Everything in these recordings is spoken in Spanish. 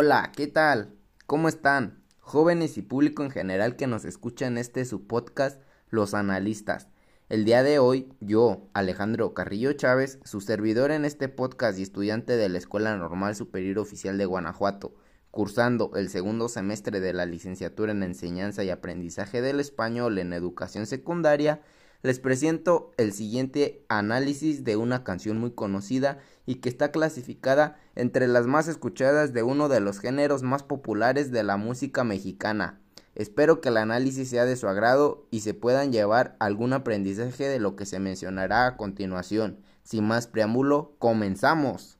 Hola, ¿qué tal? ¿Cómo están? Jóvenes y público en general que nos escucha en este su podcast Los Analistas. El día de hoy, yo, Alejandro Carrillo Chávez, su servidor en este podcast y estudiante de la Escuela Normal Superior Oficial de Guanajuato, cursando el segundo semestre de la licenciatura en Enseñanza y Aprendizaje del Español en Educación Secundaria, les presento el siguiente análisis de una canción muy conocida y que está clasificada entre las más escuchadas de uno de los géneros más populares de la música mexicana. Espero que el análisis sea de su agrado y se puedan llevar algún aprendizaje de lo que se mencionará a continuación. Sin más preámbulo, comenzamos.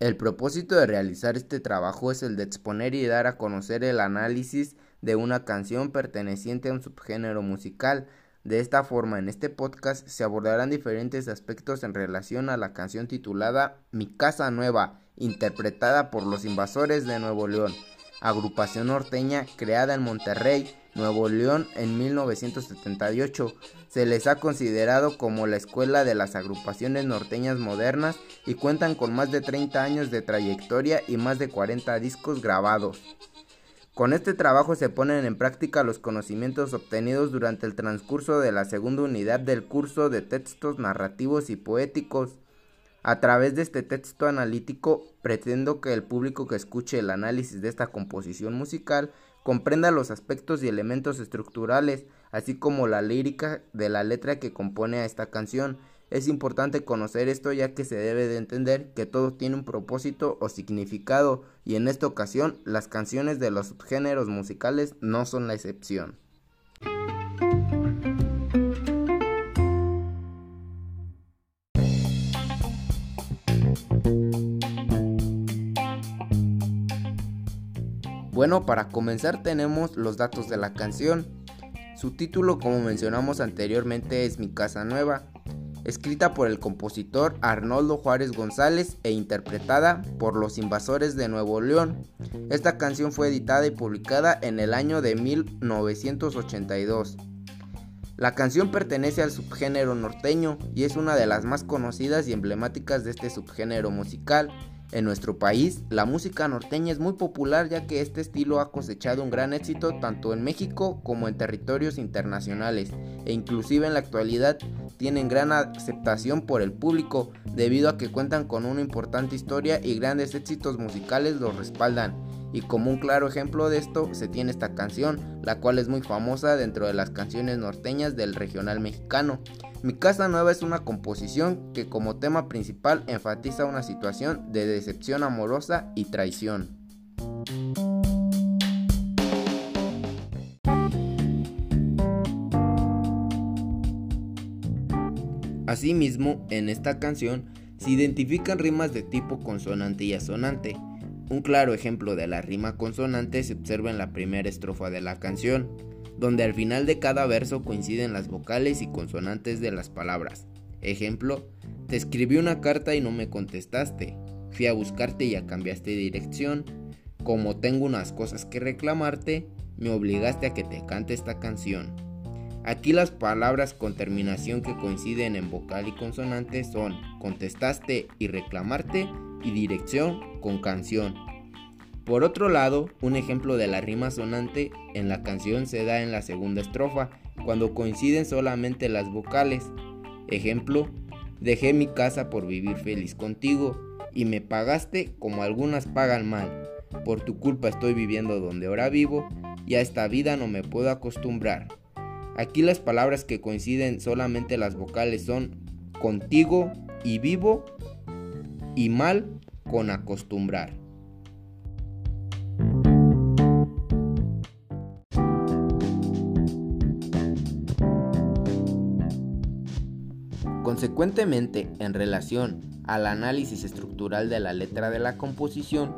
El propósito de realizar este trabajo es el de exponer y dar a conocer el análisis de una canción perteneciente a un subgénero musical. De esta forma, en este podcast se abordarán diferentes aspectos en relación a la canción titulada Mi Casa Nueva, interpretada por los Invasores de Nuevo León, agrupación norteña creada en Monterrey, Nuevo León en 1978. Se les ha considerado como la escuela de las agrupaciones norteñas modernas y cuentan con más de 30 años de trayectoria y más de 40 discos grabados. Con este trabajo se ponen en práctica los conocimientos obtenidos durante el transcurso de la segunda unidad del curso de textos narrativos y poéticos. A través de este texto analítico pretendo que el público que escuche el análisis de esta composición musical comprenda los aspectos y elementos estructurales, así como la lírica de la letra que compone a esta canción, es importante conocer esto ya que se debe de entender que todo tiene un propósito o significado y en esta ocasión las canciones de los subgéneros musicales no son la excepción. Bueno, para comenzar tenemos los datos de la canción. Su título, como mencionamos anteriormente, es Mi Casa Nueva escrita por el compositor Arnoldo Juárez González e interpretada por los Invasores de Nuevo León. Esta canción fue editada y publicada en el año de 1982. La canción pertenece al subgénero norteño y es una de las más conocidas y emblemáticas de este subgénero musical. En nuestro país, la música norteña es muy popular ya que este estilo ha cosechado un gran éxito tanto en México como en territorios internacionales e inclusive en la actualidad tienen gran aceptación por el público debido a que cuentan con una importante historia y grandes éxitos musicales los respaldan. Y como un claro ejemplo de esto se tiene esta canción, la cual es muy famosa dentro de las canciones norteñas del regional mexicano. Mi Casa Nueva es una composición que como tema principal enfatiza una situación de decepción amorosa y traición. Asimismo, en esta canción se identifican rimas de tipo consonante y asonante. Un claro ejemplo de la rima consonante se observa en la primera estrofa de la canción donde al final de cada verso coinciden las vocales y consonantes de las palabras. Ejemplo, te escribí una carta y no me contestaste. Fui a buscarte y ya cambiaste de dirección. Como tengo unas cosas que reclamarte, me obligaste a que te cante esta canción. Aquí las palabras con terminación que coinciden en vocal y consonante son contestaste y reclamarte y dirección con canción. Por otro lado, un ejemplo de la rima sonante en la canción se da en la segunda estrofa, cuando coinciden solamente las vocales. Ejemplo, dejé mi casa por vivir feliz contigo y me pagaste como algunas pagan mal. Por tu culpa estoy viviendo donde ahora vivo y a esta vida no me puedo acostumbrar. Aquí las palabras que coinciden solamente las vocales son contigo y vivo y mal con acostumbrar. Consecuentemente, en relación al análisis estructural de la letra de la composición,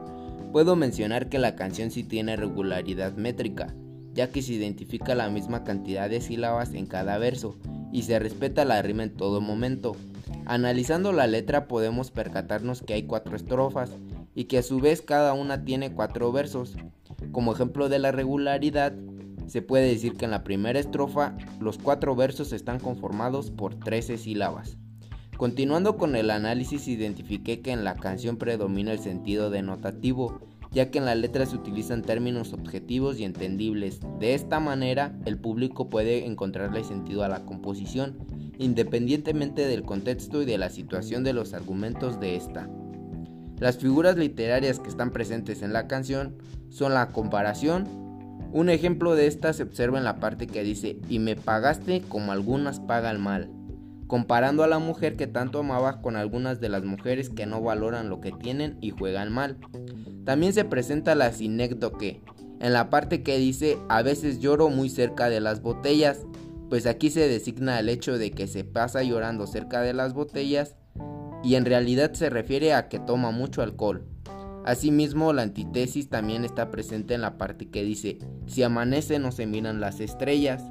puedo mencionar que la canción sí tiene regularidad métrica, ya que se identifica la misma cantidad de sílabas en cada verso y se respeta la rima en todo momento. Analizando la letra podemos percatarnos que hay cuatro estrofas y que a su vez cada una tiene cuatro versos. Como ejemplo de la regularidad, se puede decir que en la primera estrofa los cuatro versos están conformados por 13 sílabas. Continuando con el análisis, identifiqué que en la canción predomina el sentido denotativo, ya que en la letra se utilizan términos objetivos y entendibles. De esta manera, el público puede encontrarle sentido a la composición, independientemente del contexto y de la situación de los argumentos de esta. Las figuras literarias que están presentes en la canción son la comparación. Un ejemplo de esta se observa en la parte que dice, y me pagaste como algunas pagan mal comparando a la mujer que tanto amaba con algunas de las mujeres que no valoran lo que tienen y juegan mal. También se presenta la sinécdoque, en la parte que dice a veces lloro muy cerca de las botellas, pues aquí se designa el hecho de que se pasa llorando cerca de las botellas y en realidad se refiere a que toma mucho alcohol. Asimismo, la antítesis también está presente en la parte que dice si amanece no se miran las estrellas.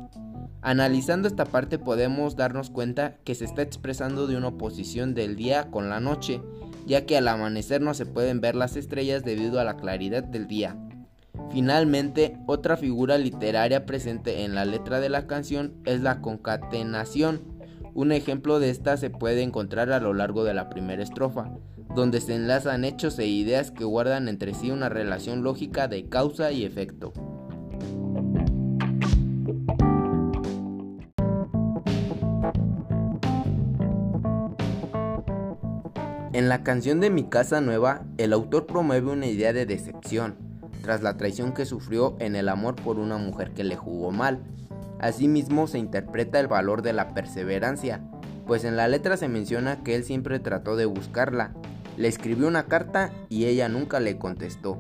Analizando esta parte podemos darnos cuenta que se está expresando de una oposición del día con la noche, ya que al amanecer no se pueden ver las estrellas debido a la claridad del día. Finalmente, otra figura literaria presente en la letra de la canción es la concatenación. Un ejemplo de esta se puede encontrar a lo largo de la primera estrofa, donde se enlazan hechos e ideas que guardan entre sí una relación lógica de causa y efecto. En la canción de Mi Casa Nueva, el autor promueve una idea de decepción, tras la traición que sufrió en el amor por una mujer que le jugó mal. Asimismo se interpreta el valor de la perseverancia, pues en la letra se menciona que él siempre trató de buscarla, le escribió una carta y ella nunca le contestó,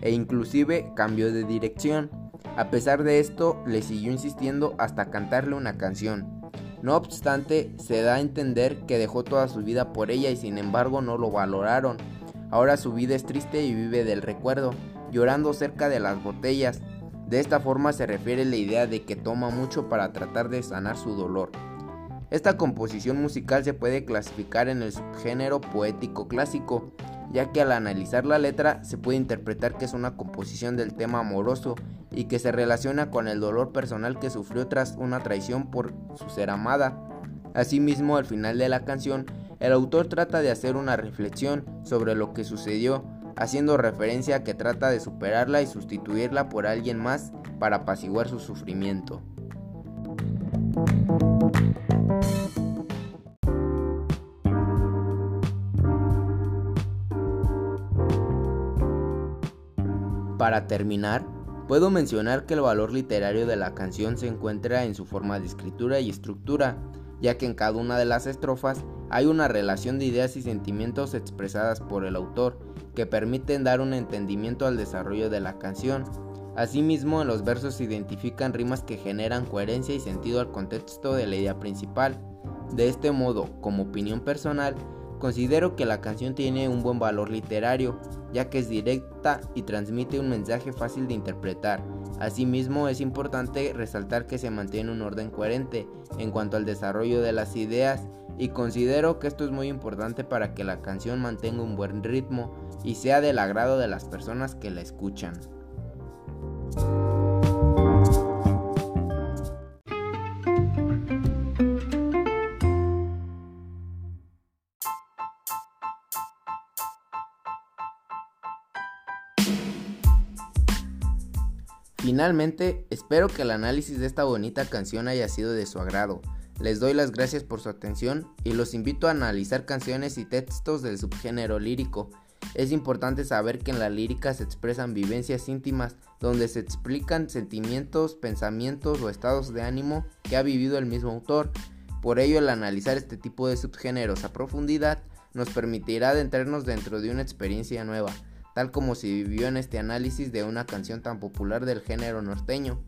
e inclusive cambió de dirección. A pesar de esto, le siguió insistiendo hasta cantarle una canción, no obstante, se da a entender que dejó toda su vida por ella y sin embargo no lo valoraron. Ahora su vida es triste y vive del recuerdo, llorando cerca de las botellas. De esta forma se refiere la idea de que toma mucho para tratar de sanar su dolor. Esta composición musical se puede clasificar en el subgénero poético clásico, ya que al analizar la letra se puede interpretar que es una composición del tema amoroso y que se relaciona con el dolor personal que sufrió tras una traición por su ser amada. Asimismo, al final de la canción, el autor trata de hacer una reflexión sobre lo que sucedió, haciendo referencia a que trata de superarla y sustituirla por alguien más para apaciguar su sufrimiento. Para terminar, puedo mencionar que el valor literario de la canción se encuentra en su forma de escritura y estructura, ya que en cada una de las estrofas hay una relación de ideas y sentimientos expresadas por el autor que permiten dar un entendimiento al desarrollo de la canción. Asimismo, en los versos se identifican rimas que generan coherencia y sentido al contexto de la idea principal. De este modo, como opinión personal, Considero que la canción tiene un buen valor literario, ya que es directa y transmite un mensaje fácil de interpretar. Asimismo, es importante resaltar que se mantiene un orden coherente en cuanto al desarrollo de las ideas y considero que esto es muy importante para que la canción mantenga un buen ritmo y sea del agrado de las personas que la escuchan. Finalmente, espero que el análisis de esta bonita canción haya sido de su agrado. Les doy las gracias por su atención y los invito a analizar canciones y textos del subgénero lírico. Es importante saber que en la lírica se expresan vivencias íntimas donde se explican sentimientos, pensamientos o estados de ánimo que ha vivido el mismo autor. Por ello, el analizar este tipo de subgéneros a profundidad nos permitirá adentrarnos dentro de una experiencia nueva tal como se vivió en este análisis de una canción tan popular del género norteño.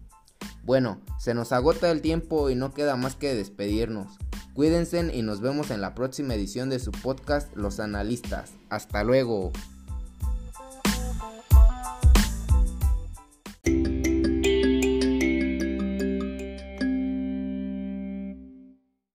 Bueno, se nos agota el tiempo y no queda más que despedirnos. Cuídense y nos vemos en la próxima edición de su podcast Los Analistas. Hasta luego.